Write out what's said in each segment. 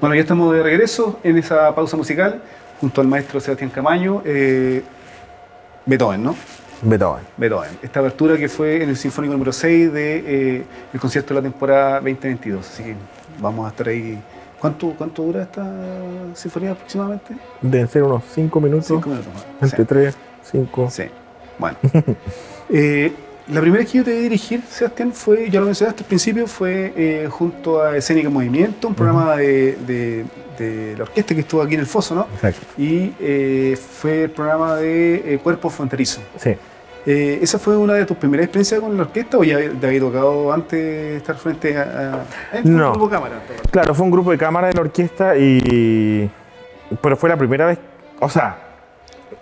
Bueno, ya estamos de regreso en esa pausa musical junto al maestro Sebastián Camaño. Eh, Beethoven, ¿no? Beethoven. Beethoven. Esta abertura que fue en el Sinfónico número 6 del de, eh, concierto de la temporada 2022. Así que vamos a estar ahí. ¿Cuánto, cuánto dura esta sinfonía aproximadamente? Deben ser unos 5 minutos. 5 minutos. Entre 3, 5. Sí. Bueno. eh, la primera vez que yo te vi dirigir, Sebastián, fue, ya lo mencionaste al principio, fue eh, junto a Escénica Movimiento, un programa de, de, de, la orquesta que estuvo aquí en el Foso, ¿no? Exacto. Y eh, fue el programa de eh, Cuerpo Fronterizo. Sí. Eh, ¿Esa fue una de tus primeras experiencias con la orquesta o ya te había tocado antes estar frente a, a no. un grupo de cámara? Claro, fue un grupo de cámara de la orquesta y... Pero fue la primera vez, o sea,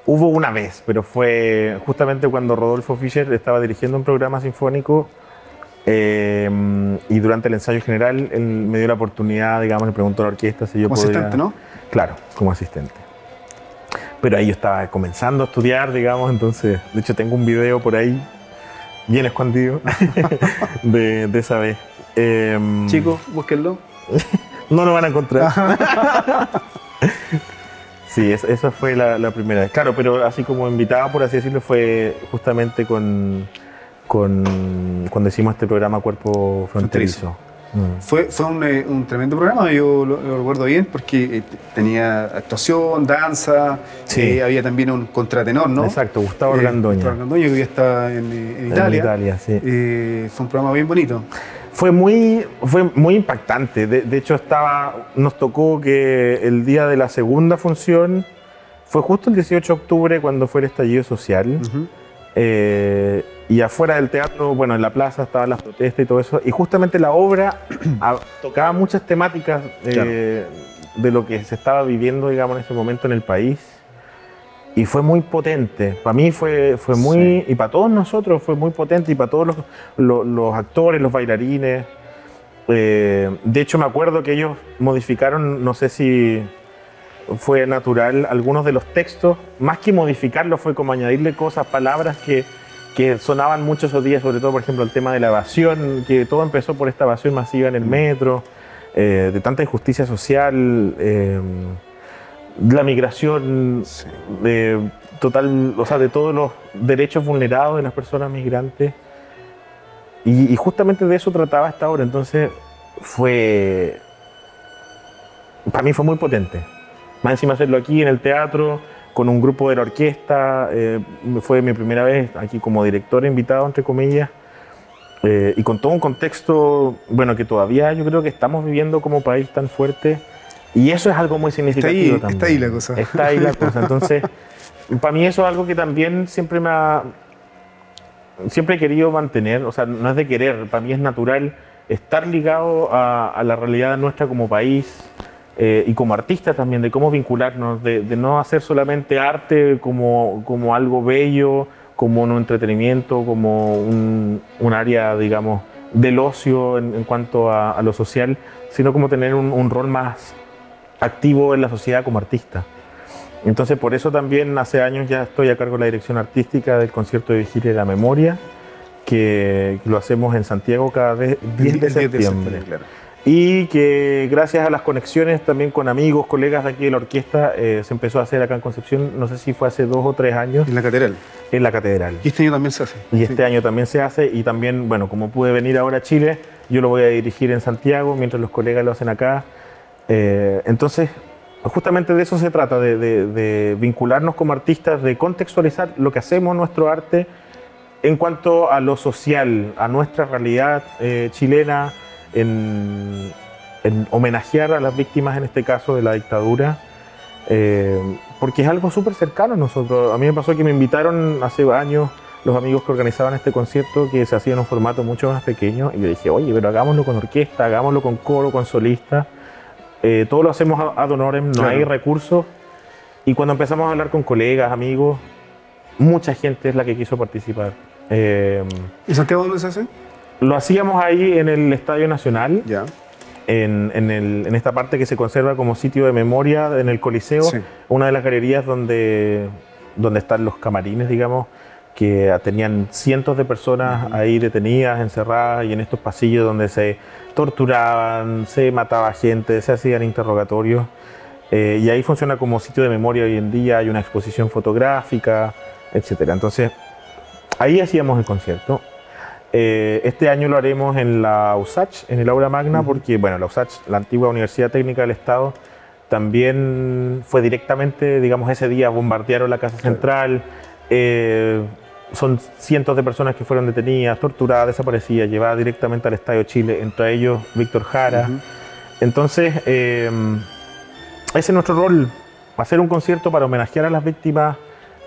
Hubo una vez, pero fue justamente cuando Rodolfo Fischer estaba dirigiendo un programa sinfónico eh, y durante el ensayo general él me dio la oportunidad, digamos, le preguntó a la orquesta si yo como podía... asistente, ¿no? Claro, como asistente. Pero ahí yo estaba comenzando a estudiar, digamos, entonces, de hecho tengo un video por ahí, bien escondido, de, de, esa vez. Eh, Chicos, búsquenlo. no lo van a encontrar. Sí, esa fue la, la, primera vez. Claro, pero así como invitado, por así decirlo, fue justamente con, con cuando hicimos este programa Cuerpo Fronterizo. Mm. Fue, fue un, eh, un, tremendo programa, yo lo, lo recuerdo bien, porque eh, tenía actuación, danza, Sí. eh, había también un contratenor, ¿no? Exacto, Gustavo Eh. Gustavo Argandoña, que hoy está en, en Italia. En Italia, sí. Fue un programa bien bonito. Fue muy, fue muy impactante. De, de, hecho, estaba, nos tocó que el día de la segunda función fue justo el 18 de octubre cuando fue el estallido social. Uh -huh. eh, y afuera del teatro, bueno, en la plaza estaban las protestas y todo eso. Y justamente la obra tocaba muchas temáticas eh, claro. de lo que se estaba viviendo, digamos, en ese momento en el país. Y fue muy potente. Para mí fue, fue muy, sí. y para todos nosotros fue muy potente, y para todos los, los, los actores, los bailarines. Eh, de hecho, me acuerdo que ellos modificaron, no sé si fue natural, algunos de los textos, más que modificarlos, fue como añadirle cosas, palabras que, que sonaban mucho esos días, sobre todo, por ejemplo, el tema de la evasión, que todo empezó por esta evasión masiva en el metro, eh, de tanta injusticia social. Eh, la migración sí. de total, o sea, de todos los derechos vulnerados de las personas migrantes. Y, y, justamente de eso trataba esta obra. Entonces fue, para mí fue muy potente. Más encima hacerlo aquí en el teatro, con un grupo de la orquesta. Eh, fue mi primera vez aquí como director invitado, entre comillas. Eh, y con todo un contexto, bueno, que todavía yo creo que estamos viviendo como país tan fuerte. Y eso es algo muy significativo está ahí, también. Está ahí la cosa. Está ahí la cosa. Entonces, para mí eso es algo que también siempre me ha... Siempre he querido mantener, o sea, no es de querer, para mí es natural estar ligado a, a la realidad nuestra como país eh, y como artista también, de cómo vincularnos, de, de no hacer solamente arte como, como algo bello, como un entretenimiento, como un, un área, digamos, del ocio en, en cuanto a, a, lo social, sino como tener un, un rol más activo en la sociedad como artista. Entonces, por eso también hace años ya estoy a cargo de la dirección artística del concierto de Vigilia de la Memoria, que, lo hacemos en Santiago cada vez 10 de septiembre. De septiembre claro. Y que gracias a las conexiones también con amigos, colegas de aquí de la orquesta, eh, se empezó a hacer acá en Concepción, no sé si fue hace dos o tres años. En la catedral. En la catedral. Y este año también se hace. Y este sí. año también se hace. Y también, bueno, como pude venir ahora a Chile, yo lo voy a dirigir en Santiago, mientras los colegas lo hacen acá. Eh, entonces, justamente de eso se trata, de, de, de, vincularnos como artistas, de contextualizar lo que hacemos, nuestro arte, en cuanto a lo social, a nuestra realidad eh, chilena, en, en, homenajear a las víctimas, en este caso, de la dictadura, eh, porque es algo súper cercano a nosotros. A mí me pasó que me invitaron hace años los amigos que organizaban este concierto, que se hacía en un formato mucho más pequeño, y yo dije, oye, pero hagámoslo con orquesta, hagámoslo con coro, con solista. Eh, todo lo hacemos ad honorem, no claro. hay recursos. Y cuando empezamos a hablar con colegas, amigos, mucha gente es la que quiso participar. Eh, ¿Y Santiago dónde se hace? Lo hacíamos ahí en el Estadio Nacional, ya. en, en, el, en, esta parte que se conserva como sitio de memoria en el Coliseo, Sí. una de las galerías donde, donde están los camarines, digamos. Que tenían cientos de personas ahí detenidas, encerradas y en estos pasillos donde se torturaban, se mataba gente, se hacían interrogatorios. Eh, y ahí funciona como sitio de memoria hoy en día, hay una exposición fotográfica, etc. Entonces, ahí hacíamos el concierto. Eh, este año lo haremos en la USACH, en el aula magna, porque, bueno, la USACH, la antigua Universidad Técnica del Estado, también fue directamente, digamos, ese día bombardearon la Casa Central. Eh, son cientos de personas que fueron detenidas, torturadas, desaparecidas, llevadas directamente al Estadio Chile, entre ellos Víctor Jara. Entonces, eh, ese es nuestro rol, hacer un concierto para homenajear a las víctimas,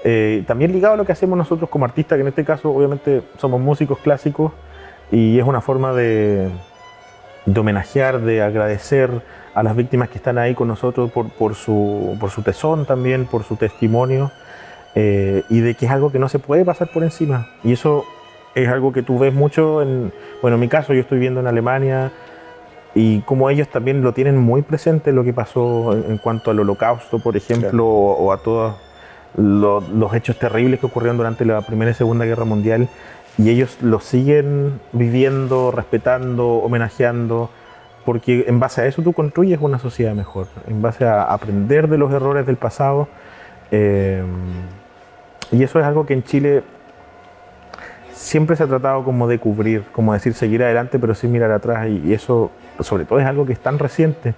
eh, también ligado a lo que hacemos nosotros como artistas, que en este caso obviamente somos músicos clásicos, y es una forma de, de homenajear, de agradecer a las víctimas que están ahí con nosotros por, por, su, por su tesón también, por su testimonio. Eh, y de que es algo que no se puede pasar por encima. Y eso es algo que tú ves mucho en, bueno, en mi caso yo estoy viendo en Alemania y como ellos también lo tienen muy presente lo que pasó en, cuanto al holocausto, por ejemplo, o, a todos los hechos terribles que ocurrieron durante la Primera y Segunda Guerra Mundial y ellos lo siguen viviendo, respetando, homenajeando, porque en base a eso tú construyes una sociedad mejor, en base a aprender de los errores del pasado. Eh, y eso es algo que en Chile siempre se ha tratado como de cubrir, como decir seguir adelante pero sin mirar atrás y, eso sobre todo es algo que es tan reciente.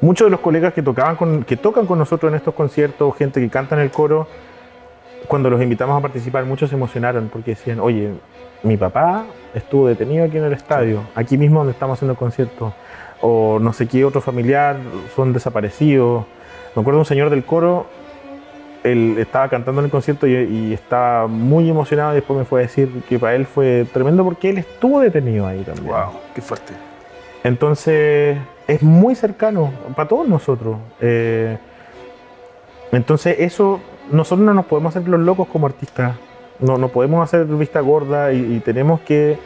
Muchos de los colegas que, tocaban con, que tocan con nosotros en estos conciertos, gente que canta en el coro, cuando los invitamos a participar, muchos se emocionaron porque decían, oye, mi papá estuvo detenido aquí en el estadio, aquí mismo donde estamos haciendo el concierto, o no sé qué otro familiar, son desaparecidos. Me acuerdo un señor del coro él estaba cantando en el concierto y, estaba muy emocionado y después me fue a decir que para él fue tremendo porque él estuvo detenido ahí también. ¡Wow! ¡Qué fuerte! Entonces, es muy cercano para todos nosotros. Eh, entonces, eso, nosotros no nos podemos hacer los locos como artistas. No, no podemos hacer vista gorda y, tenemos que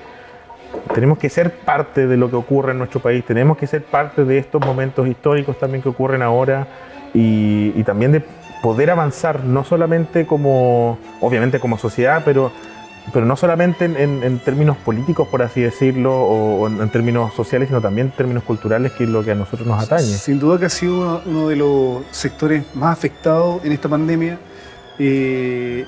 tenemos que ser parte de lo que ocurre en nuestro país, tenemos que ser parte de estos momentos históricos también que ocurren ahora y, y también de poder avanzar, no solamente como, obviamente como sociedad, pero, pero no solamente en, términos políticos, por así decirlo, o, en, términos sociales, sino también en términos culturales, que es lo que a nosotros nos atañe. Sin duda que ha sido uno, de los sectores más afectados en esta pandemia, eh,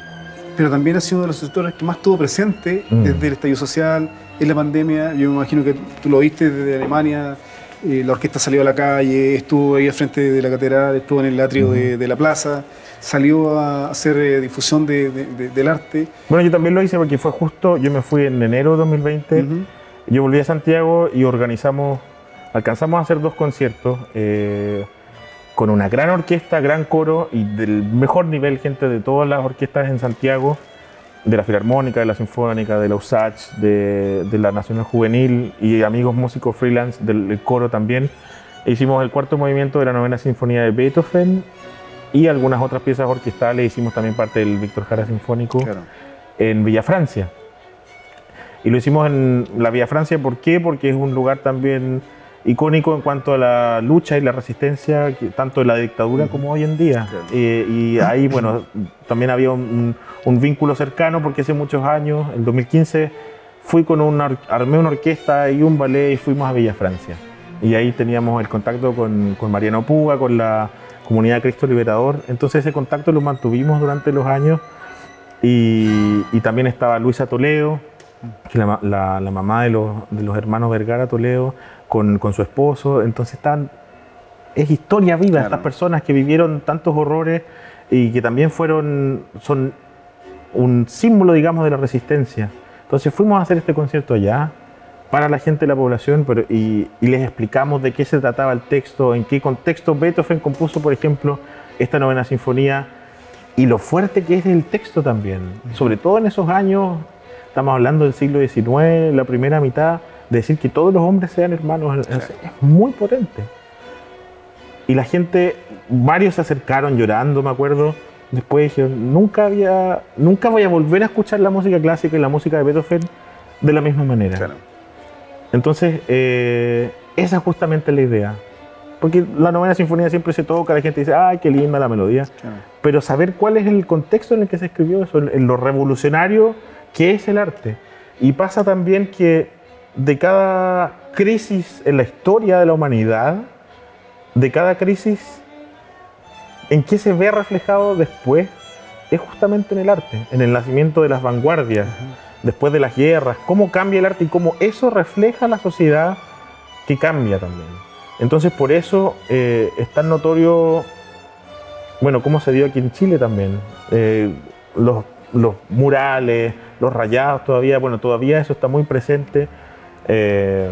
pero también ha sido uno de los sectores que más estuvo presente mm. desde el estallido social, en la pandemia. Yo me imagino que tú lo viste desde Alemania la orquesta salió a la calle, estuvo ahí al frente de la catedral, estuvo en el atrio de, la plaza, salió a hacer eh, difusión del arte. Bueno, yo también lo hice porque fue justo, yo me fui en enero de 2020, yo volví a Santiago y organizamos, alcanzamos a hacer dos conciertos. Eh, con una gran orquesta, gran coro y del mejor nivel, gente de todas las orquestas en Santiago de la Filarmónica, de la Sinfónica, de la USACH, de, la Nacional Juvenil y amigos músicos freelance del, coro también. hicimos el cuarto movimiento de la novena sinfonía de Beethoven y algunas otras piezas orquestales. Hicimos también parte del Víctor Jara Sinfónico en Villa Francia. Y lo hicimos en la Villa Francia, ¿por qué? Porque es un lugar también icónico en cuanto a la lucha y la resistencia, tanto de la dictadura como hoy en día. Eh, y ahí, bueno, también había un, vínculo cercano porque hace muchos años, en 2015, fui con una, armé una orquesta y un ballet y fuimos a Villa Francia. Y ahí teníamos el contacto con, con Mariano Puga, con la comunidad Cristo Liberador. Entonces ese contacto lo mantuvimos durante los años. Y, también estaba Luisa Toledo, que la, la, mamá de los, de los hermanos Vergara Toledo, con, su esposo. Entonces están, es historia viva estas personas que vivieron tantos horrores y que también fueron, son un símbolo, digamos, de la resistencia. Entonces fuimos a hacer este concierto allá para la gente de la población pero, y, les explicamos de qué se trataba el texto, en qué contexto Beethoven compuso, por ejemplo, esta novena sinfonía y lo fuerte que es el texto también. Sobre todo en esos años, estamos hablando del siglo XIX, la primera mitad, decir que todos los hombres sean hermanos es, muy potente. Y la gente, varios se acercaron llorando, me acuerdo. Después dijeron, nunca, había, nunca voy a volver a escuchar la música clásica y la música de Beethoven de la misma manera. Entonces, eh, esa es justamente la idea. porque la novena sinfonía siempre se toca, la gente dice, ay, qué linda la melodía, pero saber cuál es el contexto en el que se escribió eso, en lo revolucionario que es el arte. Y pasa también que de cada crisis en la historia de la humanidad, de cada crisis, ¿en qué se ve reflejado después? Es justamente en el arte, en el nacimiento de las vanguardias, después de las guerras, cómo cambia el arte y cómo eso refleja la sociedad que cambia también. Entonces por eso eh, es tan notorio, bueno, cómo se dio aquí en Chile también, eh, los, los, murales, los rayados todavía, bueno, todavía eso está muy presente. Eh,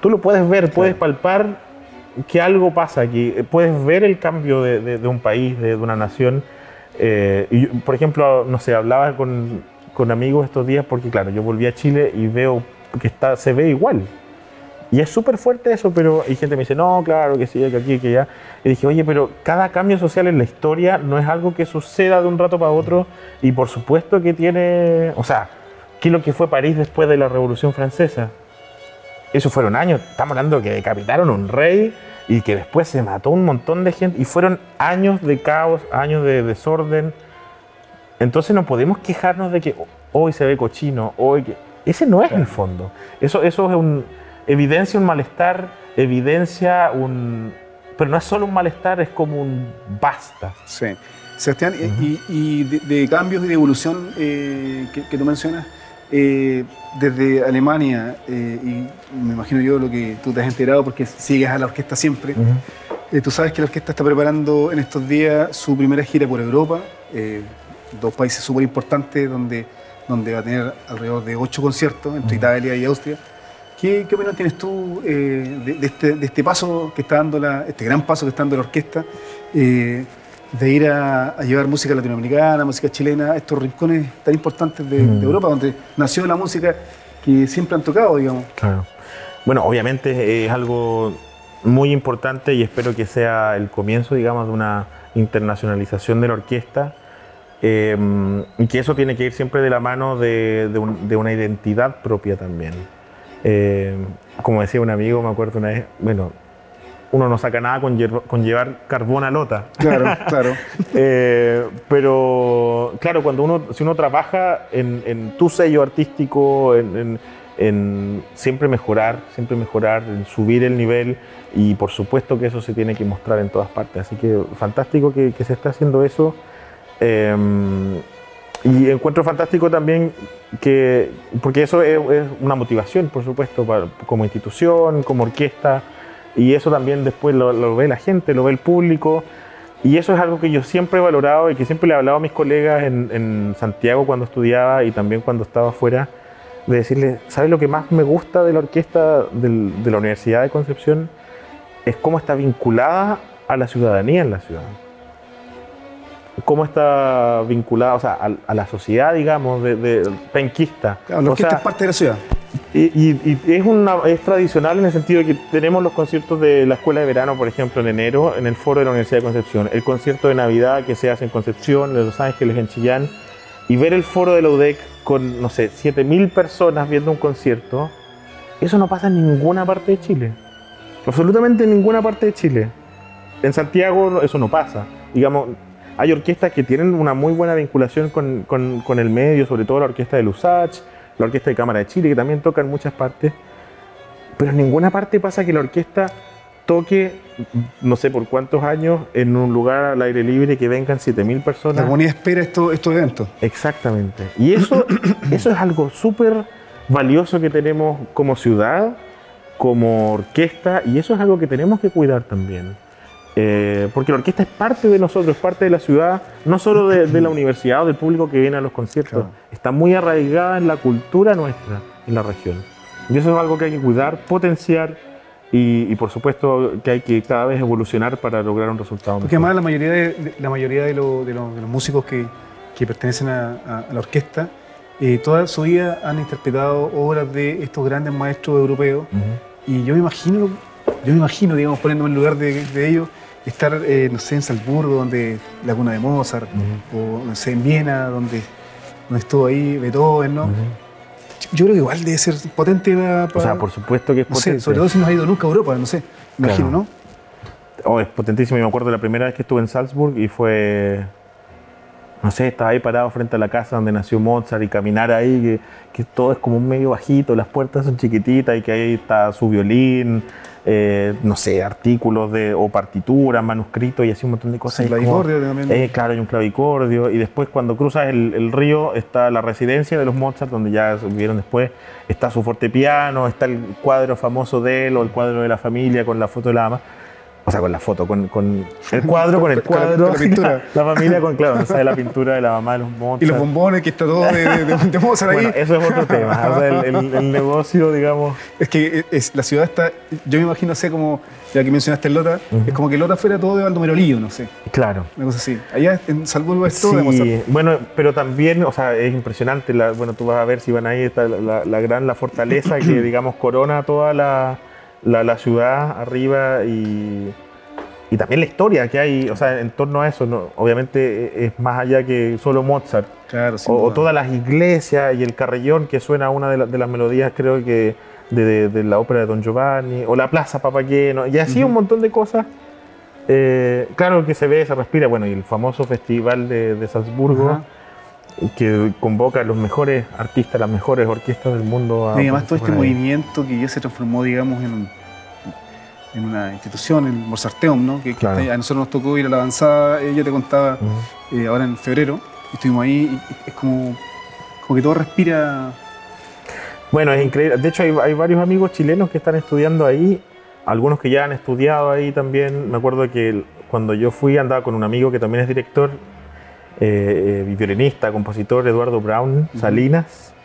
tú lo puedes ver, puedes palpar que algo pasa aquí, puedes ver el cambio de, un país, de, una nación. y por ejemplo, no sé, hablaba con, con amigos estos días porque, claro, yo volví a Chile y veo que está, se ve igual. Y es súper fuerte eso, pero hay gente que me dice, no, claro, que sí, que aquí, que allá. Y dije, oye, pero cada cambio social en la historia no es algo que suceda de un rato para otro. Y por supuesto que tiene, o sea, ¿qué es lo que fue París después de la Revolución Francesa? Eso fueron años, estamos hablando que decapitaron un rey y que después se mató un montón de gente. Y fueron años de caos, años de desorden. Entonces no podemos quejarnos de que hoy se ve cochino, hoy que... Ese no es el fondo. Eso, eso es un evidencia un malestar, evidencia un... Pero no es solo un malestar, es como un basta. Sí. Sebastián, y, de, cambios y de evolución eh, que, tú mencionas, eh, desde Alemania, eh, y me imagino yo lo que tú te has enterado porque sigues a la orquesta siempre, tú sabes que la orquesta está preparando en estos días su primera gira por Europa, dos países súper importantes donde, donde va a tener alrededor de ocho conciertos entre Italia y Austria. ¿Qué, opinión tienes tú eh, este, de, este, paso que está dando la, este gran paso que está dando la orquesta, eh, de ir a, llevar música latinoamericana, música chilena, a estos rincones tan importantes de, mm. Europa, donde nació la música que siempre han tocado, digamos? Claro. Bueno, obviamente es algo muy importante y espero que sea el comienzo, digamos, de una internacionalización de la orquesta. Eh, y que eso tiene que ir siempre de la mano de, de una identidad propia también. Eh, como decía un amigo, me acuerdo una vez, bueno, uno no saca nada con, llevar carbón a lota. Claro, claro. Eh, pero, claro, cuando uno, si uno trabaja en, tu sello artístico, en, siempre mejorar, siempre mejorar, en subir el nivel, y por supuesto que eso se tiene que mostrar en todas partes. Así que fantástico que, se esté haciendo eso. Eh, y encuentro fantástico también que, porque eso es, una motivación, por supuesto, como institución, como orquesta, y eso también después lo, ve la gente, lo ve el público, y eso es algo que yo siempre he valorado y que siempre le he hablado a mis colegas en, Santiago cuando estudiaba y también cuando estaba afuera, de decirles, ¿sabes lo que más me gusta de la orquesta de la Universidad de Concepción? Es cómo está vinculada a la ciudadanía en la ciudad cómo está vinculada o sea, a, la sociedad, digamos, de, penquista. Claro, la orquesta es parte de la ciudad. Y, es, tradicional en el sentido de que tenemos los conciertos de la Escuela de Verano, por ejemplo, en enero, en el foro de la Universidad de Concepción, el concierto de Navidad que se hace en Concepción, en Los Ángeles, en Chillán, y ver el foro de la UDEC con, no sé, 7.000 personas viendo un concierto, eso no pasa en ninguna parte de Chile. Absolutamente en ninguna parte de Chile. En Santiago eso no pasa. Digamos, hay orquestas que tienen una muy buena vinculación con, con, el medio, sobre todo la orquesta de Lusach, la orquesta de Cámara de Chile, que también toca en muchas partes. Pero en ninguna parte pasa que la orquesta toque, no sé por cuántos años, en un lugar al aire libre que vengan 7.000 personas. La comunidad espera estos, estos eventos. Exactamente. Y eso, eso es algo súper valioso que tenemos como ciudad, como orquesta, y eso es algo que tenemos que cuidar también. Eh, porque la orquesta es parte de nosotros, es parte de la ciudad, no solo de, la universidad o del público que viene a los conciertos, está muy arraigada en la cultura nuestra, en la región. Y eso es algo que hay que cuidar, potenciar y, por supuesto que hay que cada vez evolucionar para lograr un resultado Porque además la mayoría de, la mayoría de, los músicos que, que pertenecen a, la orquesta, eh, toda su vida han interpretado obras de estos grandes maestros europeos. Y yo me imagino, yo me imagino, digamos, poniéndome en lugar de, de ellos, estar, eh, no sé, en Salzburgo, donde la cuna de Mozart, o no sé, en Viena, donde, donde estuvo ahí Beethoven, ¿no? Yo creo que igual debe ser potente para, O sea, por supuesto que es potente. sobre todo si no ha ido nunca a Europa, no sé, imagino, ¿no? Oh, es potentísimo. Yo me acuerdo la primera vez que estuve en Salzburg y fue no sé, estaba ahí parado frente a la casa donde nació Mozart y caminar ahí, que, todo es como un medio bajito, las puertas son chiquititas y que ahí está su violín, eh, no sé, artículos de, o partituras, manuscritos y así un montón de cosas. clavicordio también. Eh, claro, hay un clavicordio. Y después cuando cruzas el, río está la residencia de los Mozart, donde ya vivieron después, está su fortepiano, está el cuadro famoso de él o el cuadro de la familia con la foto de la ama o sea, con la foto, con, con el cuadro, con el cuadro, la, pintura. La, familia con, claro, sabe la pintura de la mamá de los Mozart. Y los bombones, que está todo de, de, de Mozart ahí. Bueno, eso es otro tema, o sea, el, el, negocio, digamos. Es que es, la ciudad está, yo me imagino, sé como, ya que mencionaste el Lota, es como que Lota fuera todo de Baldomero Lío, no sé. Claro. Una cosa así. Allá en Salzburgo es todo de Mozart. Bueno, pero también, o sea, es impresionante, la, bueno, tú vas a ver si van ahí, está la, la gran, la fortaleza que, digamos, corona toda la, la ciudad arriba y y también la historia que hay, o sea, en torno a eso, ¿no? obviamente es más allá que solo Mozart. Claro, o, todas las iglesias y el carrillón que suena una de, de las melodías, creo que de, de, la ópera de Don Giovanni, o la Plaza Papaqueno, y así un montón de cosas. Eh, claro que se ve, se respira, bueno, y el famoso festival de, Salzburgo. que convoca a los mejores artistas, las mejores orquestas del mundo. y además todo este movimiento que ya se transformó, digamos, en, en una institución, el Mozarteum, ¿no? Que, a nosotros nos tocó ir a la avanzada, ella te contaba eh, ahora en febrero, estuvimos ahí y es como, como que todo respira. Bueno, es increíble. De hecho, hay, varios amigos chilenos que están estudiando ahí, algunos que ya han estudiado ahí también. Me acuerdo que cuando yo fui andaba con un amigo que también es director, eh, eh violinista, compositor, Eduardo Brown Salinas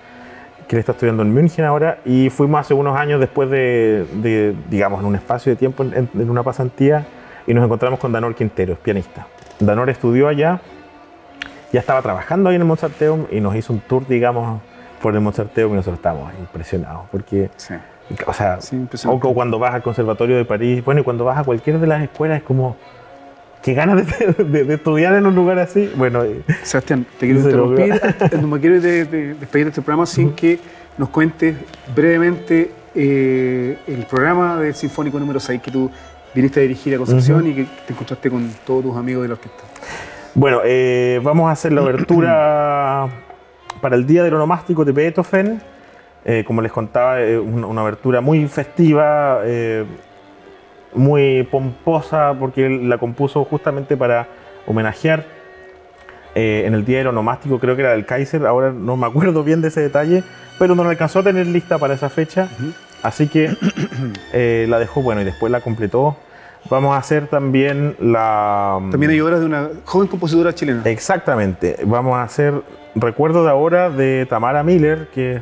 que él está estudiando en München ahora, y fuimos hace unos años después de, digamos, en un espacio de tiempo, en, una pasantía, y nos encontramos con Danor Quintero, pianista. Danor estudió allá, ya estaba trabajando ahí en el Mozarteum y nos hizo un tour, digamos, por el Mozarteum y nosotros estábamos impresionados, porque, o sea, o cuando vas al Conservatorio de París, bueno, y cuando vas a cualquiera de las escuelas es como qué ganas de, estudiar en un lugar así. Bueno, eh, Sebastián, te quiero interrumpir. no me quiero despedir de este programa sin que nos cuentes brevemente eh, el programa del Sinfónico número 6 que tú viniste a dirigir a Concepción y que te encontraste con todos tus amigos de la orquesta. Bueno, eh, vamos a hacer la abertura para el Día del Onomástico de Beethoven. como les contaba, una, una, abertura muy festiva muy pomposa porque él la compuso justamente para homenajear eh, en el día aeronomástico, creo que era del Kaiser, ahora no me acuerdo bien de ese detalle, pero no la alcanzó a tener lista para esa fecha, así que eh, la dejó, bueno, y después la completó. Vamos a hacer también la... También hay obras de una joven compositora chilena. Exactamente, vamos a hacer recuerdo de ahora de Tamara Miller, que es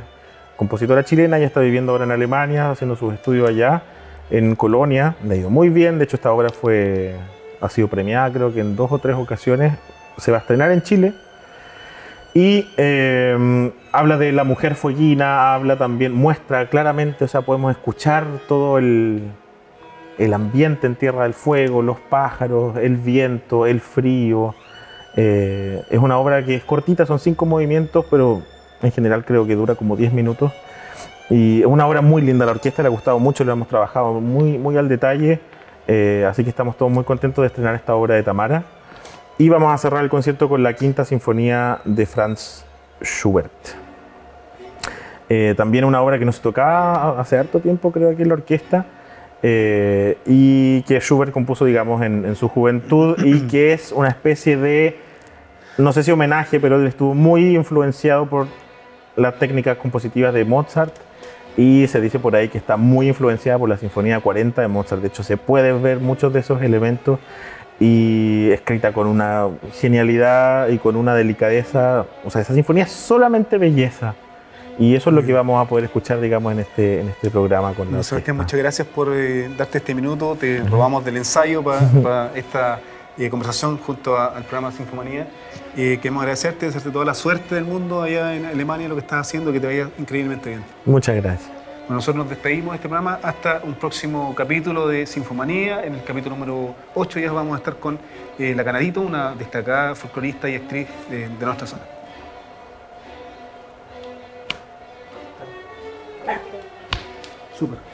compositora chilena, y está viviendo ahora en Alemania, haciendo sus estudios allá en Colonia, le ha ido muy bien, de hecho esta obra fue, ha sido premiada creo que en dos o tres ocasiones, se va a estrenar en Chile. Y em, habla de la mujer fueguina, habla también, muestra claramente, o sea, podemos escuchar todo el, el ambiente en Tierra del Fuego, los pájaros, el viento, el frío. Eh, es una obra que es cortita, son cinco movimientos, pero en general creo que dura como diez minutos y es una obra muy linda, la orquesta le ha gustado mucho, lo hemos trabajado muy, muy al detalle, eh, así que estamos todos muy contentos de estrenar esta obra de Tamara. Y vamos a cerrar el concierto con la quinta sinfonía de Franz Schubert. Eh, también una obra que nos tocaba hace harto tiempo, creo, aquí en la orquesta, eh, y que Schubert compuso, digamos, en, en, su juventud, y que es una especie de, no sé si homenaje, pero él estuvo muy influenciado por las técnicas compositivas de Mozart y se dice por ahí que está muy influenciada por la Sinfonía 40 de Mozart. De hecho, se pueden ver muchos de esos elementos y escrita con una genialidad y con una delicadeza. O sea, esa sinfonía es solamente belleza. Y eso es lo que vamos a poder escuchar, digamos, en este, en este programa con no, Sebastián, muchas gracias por eh, darte este minuto. Te robamos del ensayo para, esta eh, conversación junto al programa Sinfonía. Eh, queremos agradecerte, desearte toda la suerte del mundo allá en Alemania, lo que estás haciendo, que te vaya increíblemente bien. Muchas gracias. Bueno, nosotros nos despedimos de este programa hasta un próximo capítulo de Sinfomanía. En el capítulo número 8 ya vamos a estar con eh, La Canadito, una destacada folclorista y actriz de, de nuestra zona. Súper.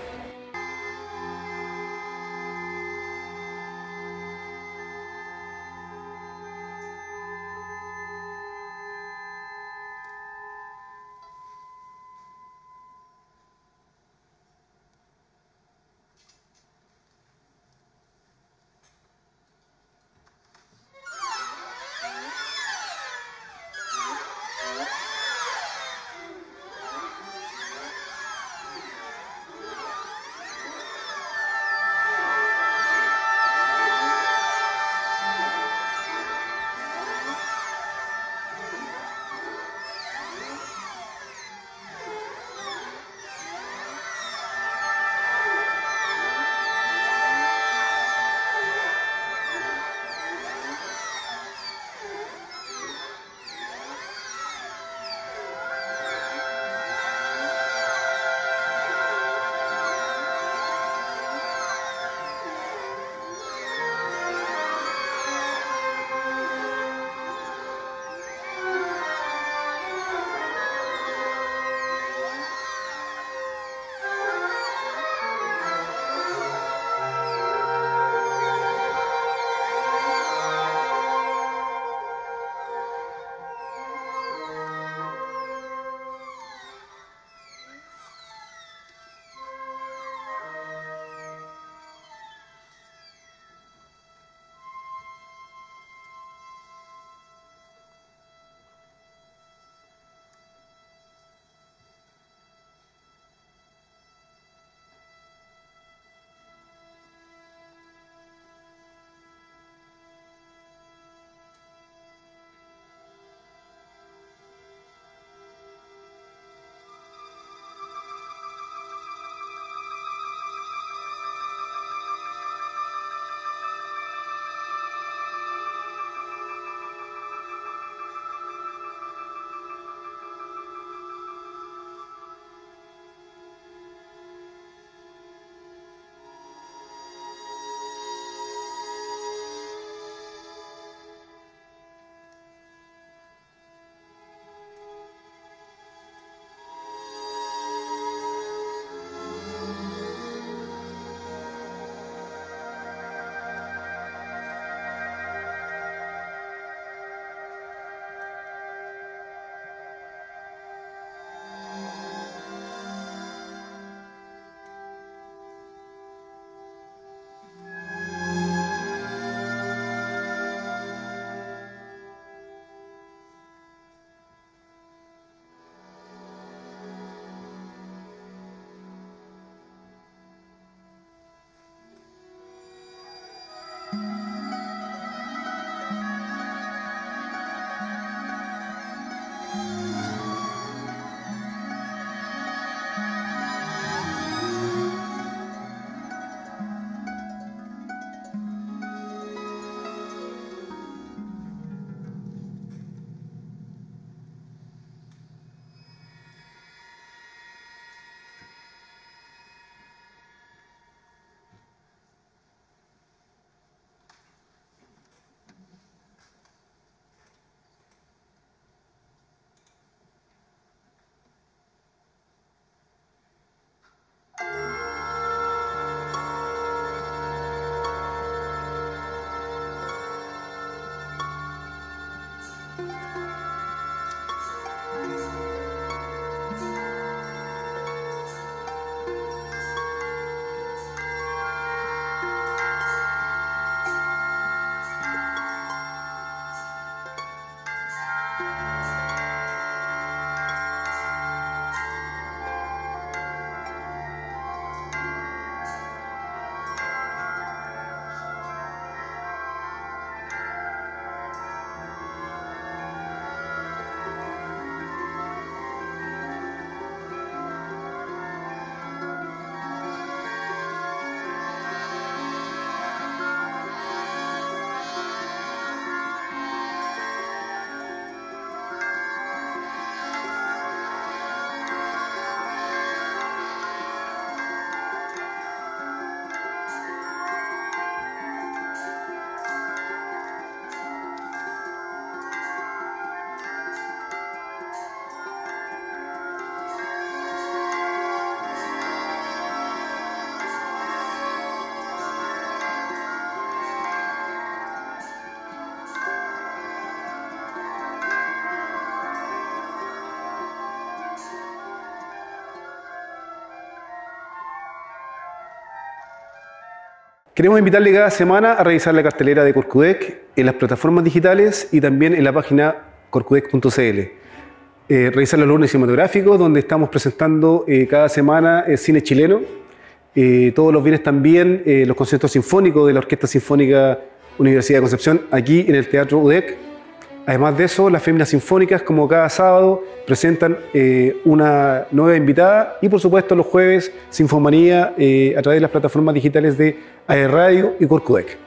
Queremos invitarle cada semana a revisar la cartelera de Corcudec en las plataformas digitales y también en la página corcudec.cl. Eh, revisar los lunes cinematográficos, donde estamos presentando eh, cada semana el cine chileno. Eh, todos los viernes también los conciertos sinfónicos de la Orquesta Sinfónica Universidad de Concepción, aquí en el Teatro UDEC. Además de eso, las féminas sinfónicas, como cada sábado, presentan eh, una nueva invitada y, por supuesto, los jueves, Sinfomanía eh, a través de las plataformas digitales de AE Radio y Corcudec.